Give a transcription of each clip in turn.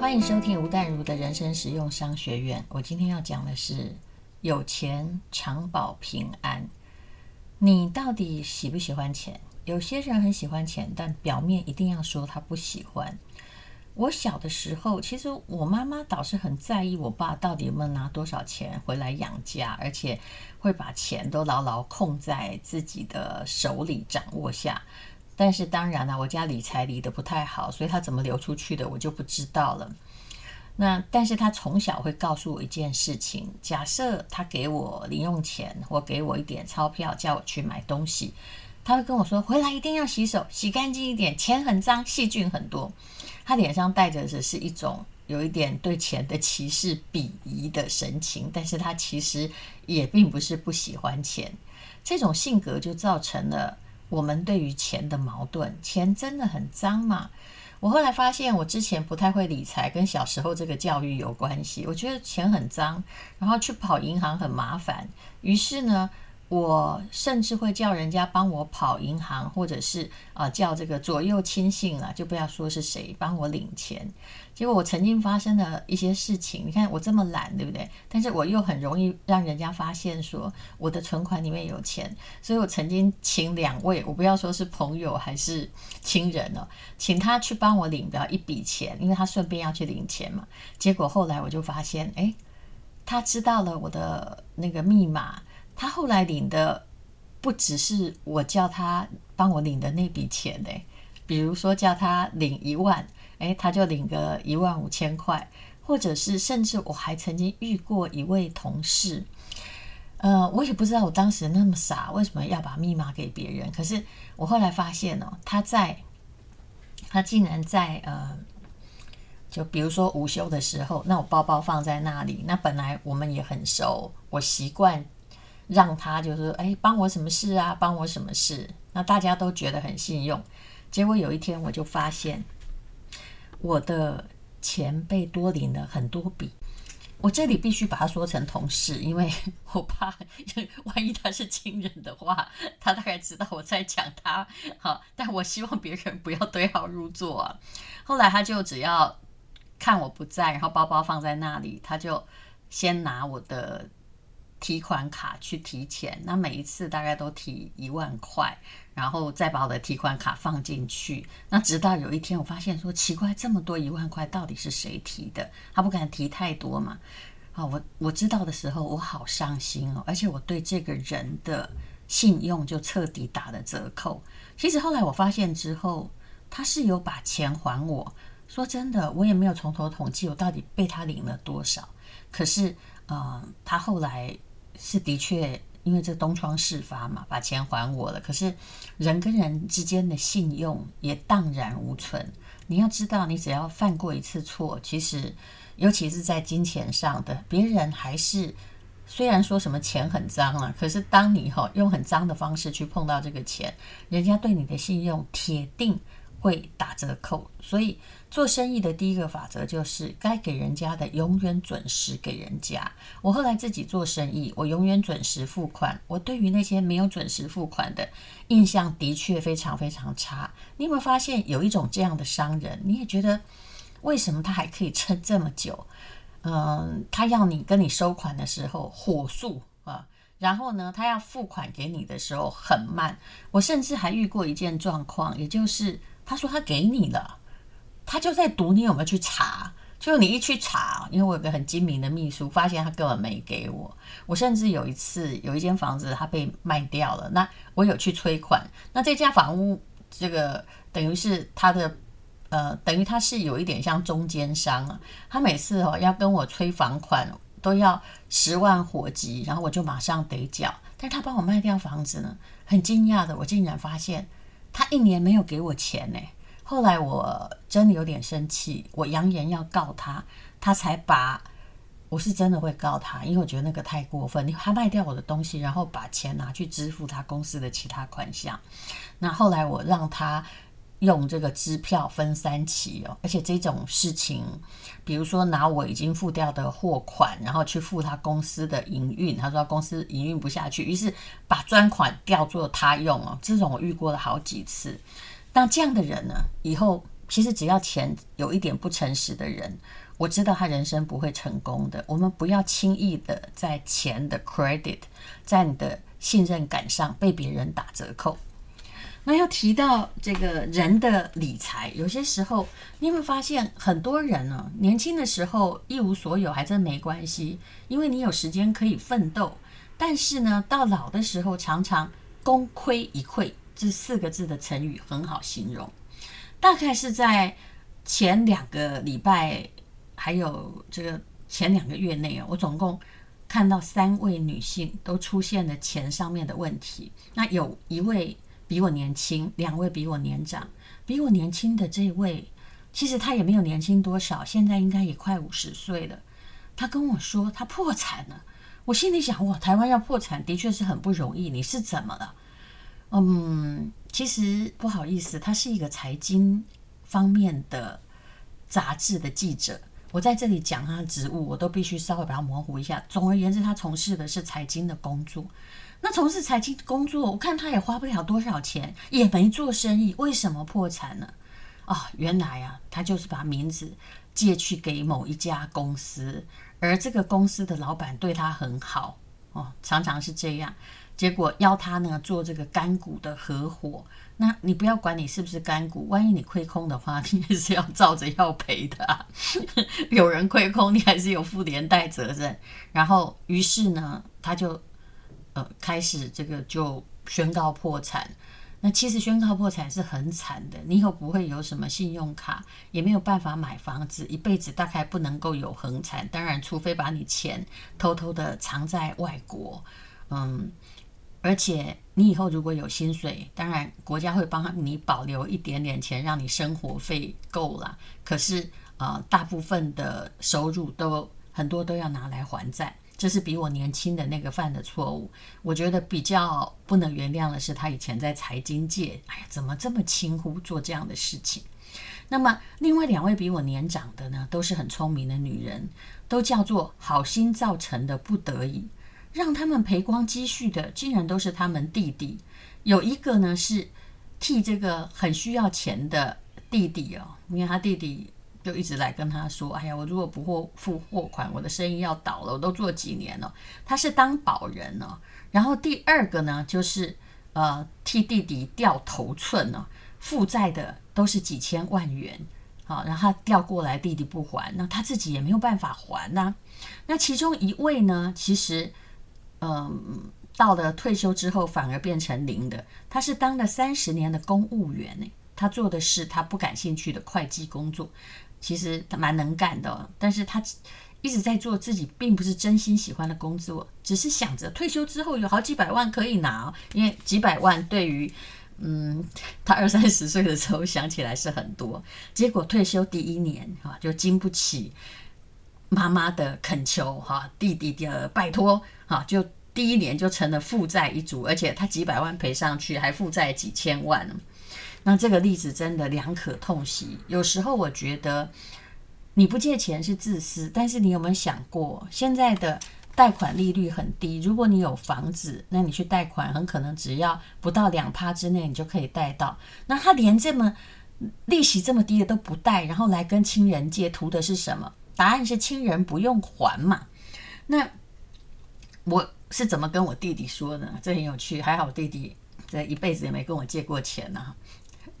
欢迎收听吴淡如的人生实用商学院。我今天要讲的是有钱常保平安。你到底喜不喜欢钱？有些人很喜欢钱，但表面一定要说他不喜欢。我小的时候，其实我妈妈倒是很在意我爸到底有没有拿多少钱回来养家，而且会把钱都牢牢控在自己的手里掌握下。但是当然了，我家理财理得不太好，所以他怎么流出去的我就不知道了。那但是他从小会告诉我一件事情：假设他给我零用钱或给我一点钞票，叫我去买东西，他会跟我说，回来一定要洗手，洗干净一点，钱很脏，细菌很多。他脸上带着的是一种有一点对钱的歧视、鄙夷的神情，但是他其实也并不是不喜欢钱。这种性格就造成了我们对于钱的矛盾。钱真的很脏嘛？我后来发现，我之前不太会理财，跟小时候这个教育有关系。我觉得钱很脏，然后去跑银行很麻烦，于是呢。我甚至会叫人家帮我跑银行，或者是啊、叫这个左右亲信啊，就不要说是谁帮我领钱。结果我曾经发生了一些事情，你看我这么懒，对不对？但是我又很容易让人家发现说我的存款里面有钱，所以我曾经请两位，我不要说是朋友还是亲人哦，请他去帮我领了一笔钱，因为他顺便要去领钱嘛。结果后来我就发现，哎，他知道了我的那个密码。他后来领的不只是我叫他帮我领的那笔钱呢，比如说叫他领一万，诶，他就领个一万五千块，或者是甚至我还曾经遇过一位同事，呃，我也不知道我当时那么傻，为什么要把密码给别人？可是我后来发现哦，他在，他竟然在呃，就比如说午休的时候，那我包包放在那里，那本来我们也很熟，我习惯。让他就是哎，帮我什么事啊？帮我什么事？那大家都觉得很信用。结果有一天，我就发现我的钱被多领了很多笔。我这里必须把它说成同事，因为 我怕 万一他是亲人的话，他大概知道我在讲他。好，但我希望别人不要对号入座啊。后来他就只要看我不在，然后包包放在那里，他就先拿我的。提款卡去提钱，那每一次大概都提一万块，然后再把我的提款卡放进去。那直到有一天，我发现说奇怪，这么多一万块到底是谁提的？他不敢提太多嘛。啊，我我知道的时候，我好伤心哦，而且我对这个人的信用就彻底打了折扣。其实后来我发现之后，他是有把钱还我。说真的，我也没有从头统计我到底被他领了多少。可是，呃，他后来。是的确，因为这东窗事发嘛，把钱还我了。可是人跟人之间的信用也荡然无存。你要知道，你只要犯过一次错，其实尤其是在金钱上的，别人还是虽然说什么钱很脏了，可是当你哈用很脏的方式去碰到这个钱，人家对你的信用铁定会打折扣，所以做生意的第一个法则就是该给人家的永远准时给人家。我后来自己做生意，我永远准时付款。我对于那些没有准时付款的印象的确非常非常差。你有没有发现有一种这样的商人？你也觉得为什么他还可以撑这么久？嗯，他要你跟你收款的时候火速啊，然后呢，他要付款给你的时候很慢。我甚至还遇过一件状况，也就是。他说他给你了，他就在赌你有没有去查。就你一去查，因为我有个很精明的秘书，发现他根本没给我。我甚至有一次有一间房子他被卖掉了，那我有去催款。那这家房屋这个等于是他的呃，等于他是有一点像中间商啊。他每次哦要跟我催房款都要十万火急，然后我就马上得缴。但是他帮我卖掉房子呢，很惊讶的，我竟然发现。他一年没有给我钱呢，后来我真的有点生气，我扬言要告他，他才把，我是真的会告他，因为我觉得那个太过分，你他卖掉我的东西，然后把钱拿去支付他公司的其他款项，那后来我让他用这个支票分三期哦，而且这种事情，比如说拿我已经付掉的货款，然后去付他公司的营运，他说他公司营运不下去，于是把专款调作他用哦，这种我遇过了好几次。那这样的人呢，以后其实只要钱有一点不诚实的人，我知道他人生不会成功的。我们不要轻易的在钱的 credit，在你的信任感上被别人打折扣。那要提到这个人的理财，有些时候你有没有发现，很多人呢，年轻的时候一无所有还真没关系，因为你有时间可以奋斗。但是呢，到老的时候，常常功亏一篑，这四个字的成语很好形容。大概是在前两个礼拜，还有这个前两个月内啊，我总共看到三位女性都出现了钱上面的问题。那有一位。比我年轻，两位比我年长。比我年轻的这位，其实他也没有年轻多少，现在应该也快五十岁了。他跟我说他破产了，我心里想：哇，台湾要破产的确是很不容易。你是怎么了？嗯，其实不好意思，他是一个财经方面的杂志的记者。我在这里讲他的职务，我都必须稍微把它模糊一下。总而言之，他从事的是财经的工作。那从事财经工作，我看他也花不了多少钱，也没做生意，为什么破产呢？哦，原来啊，他就是把名字借去给某一家公司，而这个公司的老板对他很好哦，常常是这样。结果邀他呢做这个干股的合伙，那你不要管你是不是干股，万一你亏空的话，你也是要照着要赔的啊。有人亏空，你还是有负连带责任。然后，于是呢，他就。开始这个就宣告破产。那其实宣告破产是很惨的，你以后不会有什么信用卡，也没有办法买房子，一辈子大概不能够有横产。当然，除非把你钱偷偷的藏在外国。嗯，而且你以后如果有薪水，当然国家会帮你保留一点点钱，让你生活费够了。可是啊，呃，大部分的收入都很多都要拿来还债。这是比我年轻的那个犯的错误，我觉得比较不能原谅的是他以前在财经界，哎呀，怎么这么轻忽做这样的事情？那么另外两位比我年长的呢，都是很聪明的女人，都叫做好心造成的不得已，让他们赔光积蓄的，竟然都是他们弟弟。有一个呢是替这个很需要钱的弟弟哦，因为他弟弟。就一直来跟他说：“哎呀，我如果不货付货款，我的生意要倒了。我都做几年了。”他是当保人哦。然后第二个呢，就是呃替弟弟掉头寸呢，负债的都是几千万元。好，然后他调过来，弟弟不还，那他自己也没有办法还呐。那其中一位呢，其实嗯、到了退休之后反而变成零的。他是当了三十年的公务员呢，他做的是他不感兴趣的会计工作。其实他蛮能干的，但是他一直在做自己并不是真心喜欢的工作，只是想着退休之后有好几百万可以拿，因为几百万对于嗯他二三十岁的时候想起来是很多，结果退休第一年哈就经不起妈妈的恳求哈，弟弟的拜托哈，就第一年就成了负债一族，而且他几百万赔上去还负债几千万。那这个例子真的两可痛惜。有时候我觉得你不借钱是自私，但是你有没有想过，现在的贷款利率很低。如果你有房子，那你去贷款，很可能只要不到两趴之内，你就可以贷到。那他连这么利息这么低的都不贷，然后来跟亲人借，图的是什么？答案是亲人不用还嘛。那我是怎么跟我弟弟说的？这很有趣。还好我弟弟这一辈子也没跟我借过钱呢、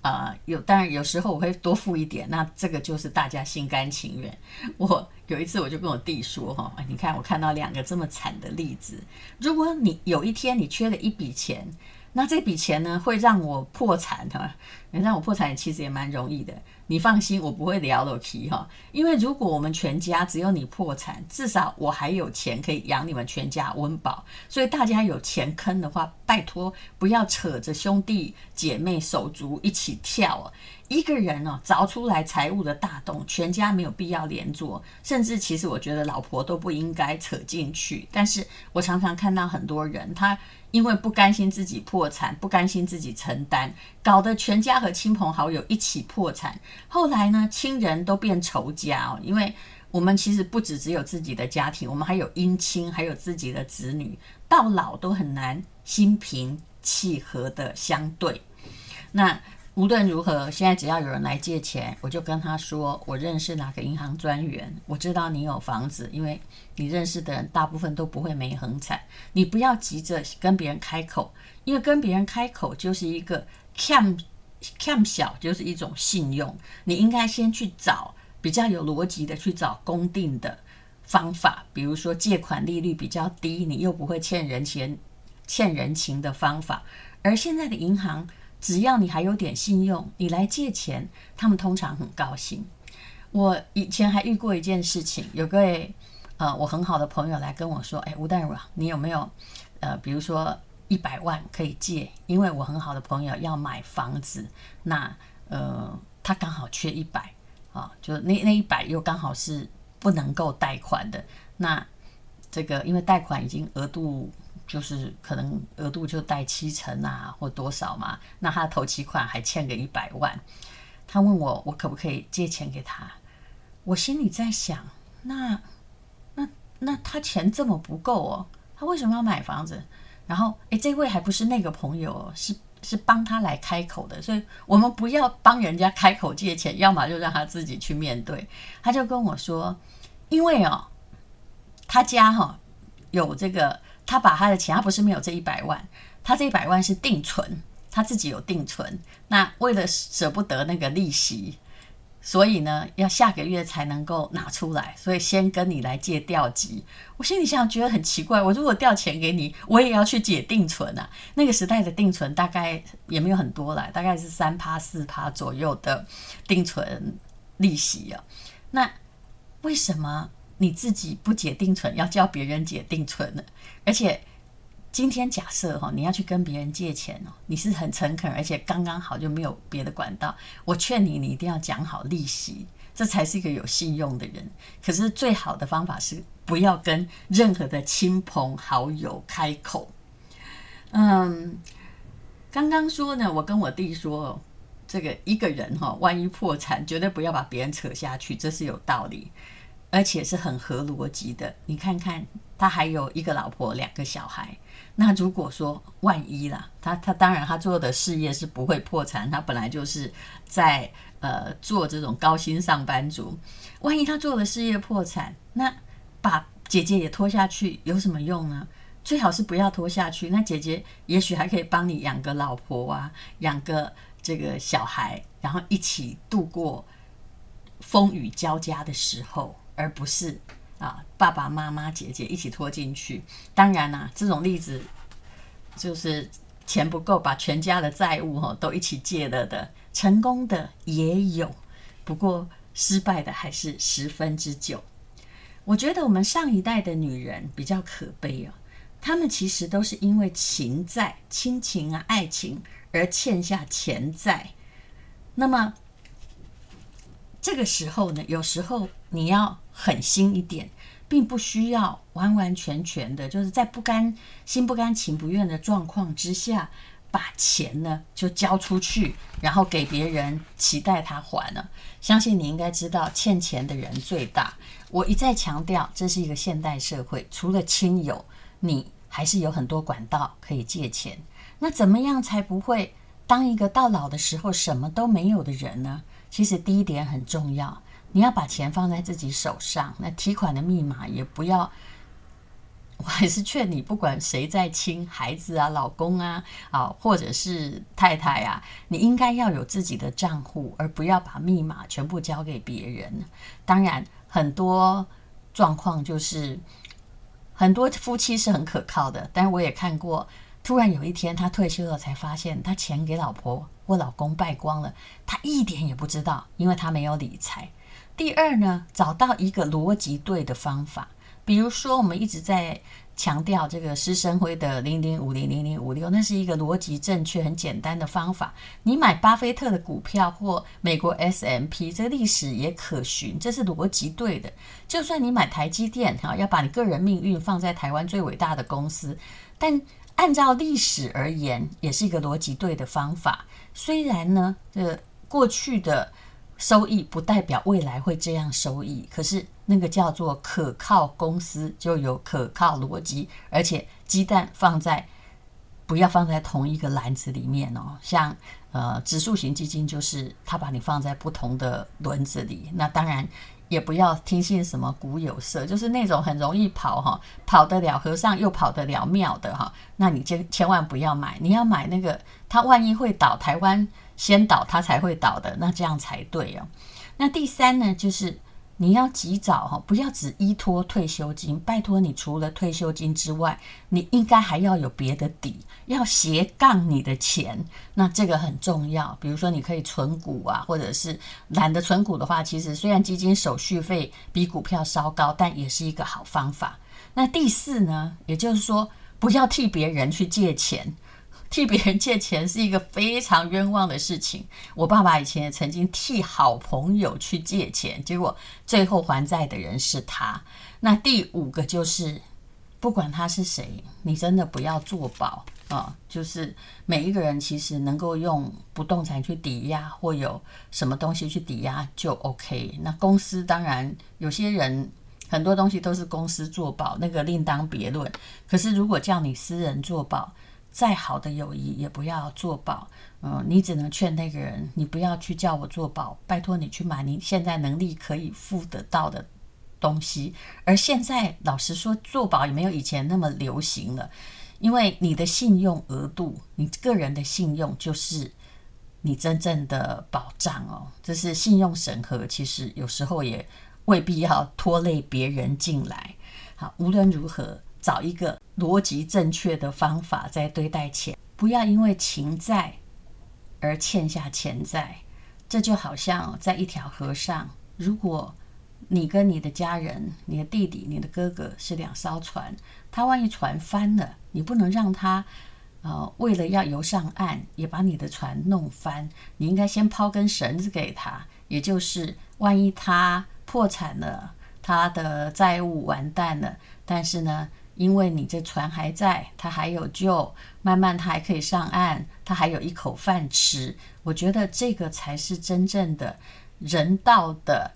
啊、有，当然有时候我会多付一点，那这个就是大家心甘情愿。我有一次我就跟我弟说哈，你看我看到两个这么惨的例子，如果你有一天你缺了一笔钱，那这笔钱呢会让我破产哈，让我破产其实也蛮容易的。你放心，我不会聊了题哈，因为如果我们全家只有你破产，至少我还有钱可以养你们全家温饱。所以大家有钱坑的话，拜托不要扯着兄弟姐妹手足一起跳。一个人哦，凿出来财务的大洞，全家没有必要连坐，甚至其实我觉得老婆都不应该扯进去。但是我常常看到很多人，他因为不甘心自己破产，不甘心自己承担，搞得全家和亲朋好友一起破产。后来呢，亲人都变仇家哦，因为我们其实不只只有自己的家庭，我们还有姻亲，还有自己的子女，到老都很难心平气和的相对。那。无论如何，现在只要有人来借钱，我就跟他说，我认识哪个银行专员，我知道你有房子，因为你认识的人大部分都不会没横产。你不要急着跟别人开口，因为跟别人开口就是一个欠 cam 小，就是一种信用。你应该先去找比较有逻辑的，去找公定的方法，比如说借款利率比较低，你又不会欠人钱、欠人情的方法。而现在的银行。只要你还有点信用，你来借钱，他们通常很高兴。我以前还遇过一件事情，有个呃我很好的朋友来跟我说：“哎，吴淡如，你有没有呃，比如说一百万可以借？因为我很好的朋友要买房子，那呃他刚好缺一百啊，就那那一百又刚好是不能够贷款的。那这个因为贷款已经额度。”就是可能额度就贷七成啊，或多少嘛？那他头期款还欠个一百万，他问我我可不可以借钱给他？我心里在想，那那那他钱这么不够哦，他为什么要买房子？然后诶，这位还不是那个朋友，是是帮他来开口的，所以我们不要帮人家开口借钱，要么就让他自己去面对。他就跟我说，因为哦，他家哈、哦、有这个。他把他的钱，他不是没有这一百万，他这一百万是定存，他自己有定存。那为了舍不得那个利息，所以呢，要下个月才能够拿出来，所以先跟你来借调集。我心里想，觉得很奇怪，我如果调钱给你，我也要去解定存啊。那个时代的定存大概也没有很多啦，大概是三趴四趴左右的定存利息啊。那为什么？你自己不解定存，要叫别人解定存呢？而且今天假设哈，你要去跟别人借钱哦，你是很诚恳，而且刚刚好就没有别的管道。我劝你，你一定要讲好利息，这才是一个有信用的人。可是最好的方法是不要跟任何的亲朋好友开口。嗯，刚刚说呢，我跟我弟说，这个一个人哈，万一破产，绝对不要把别人扯下去，这是有道理。而且是很合逻辑的。你看看，他还有一个老婆，两个小孩。那如果说万一啦，他他当然他做的事业是不会破产，他本来就是在呃做这种高薪上班族。万一他做的事业破产，那把姐姐也拖下去有什么用呢？最好是不要拖下去。那姐姐也许还可以帮你养个老婆啊，养个这个小孩，然后一起度过风雨交加的时候。而不是啊，爸爸妈妈、姐姐一起拖进去。当然啦、这种例子就是钱不够，把全家的债务哈都一起借了的，成功的也有，不过失败的还是十分之九。我觉得我们上一代的女人比较可悲哦，她们其实都是因为情债、亲情啊、爱情而欠下钱债。那么这个时候呢，有时候你要。狠心一点，并不需要完完全全的，就是在不甘心不甘情不愿的状况之下，把钱呢就交出去，然后给别人期待他还了。相信你应该知道，欠钱的人最大。我一再强调，这是一个现代社会，除了亲友，你还是有很多管道可以借钱。那怎么样才不会当一个到老的时候什么都没有的人呢？其实第一点很重要。你要把钱放在自己手上，那提款的密码也不要。我还是劝你，不管谁在亲，孩子啊、老公啊、啊，或者是太太啊，你应该要有自己的账户，而不要把密码全部交给别人。当然，很多状况就是很多夫妻是很可靠的，但是我也看过，突然有一天他退休了，才发现他钱给老婆或老公败光了，他一点也不知道，因为他没有理财。第二呢，找到一个逻辑对的方法，比如说我们一直在强调这个师生辉的零零五零零零五六，那是一个逻辑正确、很简单的方法。你买巴菲特的股票或美国 S M P，这历史也可循，这是逻辑对的。就算你买台积电，哈，要把你个人命运放在台湾最伟大的公司，但按照历史而言，也是一个逻辑对的方法。虽然呢，这过去的。收益不代表未来会这样收益，可是那个叫做可靠公司就有可靠逻辑，而且鸡蛋放在不要放在同一个篮子里面哦。像呃，指数型基金就是它把你放在不同的轮子里。那当然也不要听信什么股有色，就是那种很容易跑哈，跑得了和尚又跑得了庙的哈。那你就千万不要买，你要买那个它万一会倒，台湾先倒它才会倒的，那这样才对哦。那第三呢，就是。你要及早哈，不要只依托退休金。拜托你，除了退休金之外，你应该还要有别的底，要斜杠你的钱。那这个很重要。比如说，你可以存股啊，或者是懒得存股的话，其实虽然基金手续费比股票稍高，但也是一个好方法。那第四呢，也就是说，不要替别人去借钱。替别人借钱是一个非常冤枉的事情。我爸爸以前也曾经替好朋友去借钱，结果最后还债的人是他。那第五个就是，不管他是谁，你真的不要作保啊！就是每一个人其实能够用不动产去抵押，或有什么东西去抵押就 OK。那公司当然有些人很多东西都是公司作保，那个另当别论。可是如果叫你私人作保，再好的友谊也不要做保，嗯，你只能劝那个人，你不要去叫我做保，拜托你去买你现在能力可以付得到的东西。而现在老实说，做保也没有以前那么流行了，因为你的信用额度，你个人的信用就是你真正的保障哦。这是信用审核，其实有时候也未必要拖累别人进来。好，无论如何。找一个逻辑正确的方法在对待钱，不要因为情债而欠下钱债。这就好像在一条河上，如果你跟你的家人、你的弟弟、你的哥哥是两艘船，他万一船翻了，你不能让他呃为了要游上岸，也把你的船弄翻。你应该先抛根绳子给他，也就是万一他破产了，他的债务完蛋了，但是呢，因为你这船还在，他还有救，慢慢他还可以上岸，他还有一口饭吃。我觉得这个才是真正的人道的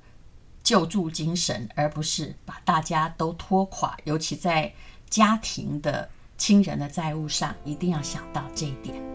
救助精神，而不是把大家都拖垮。尤其在家庭的亲人的债务上，一定要想到这一点。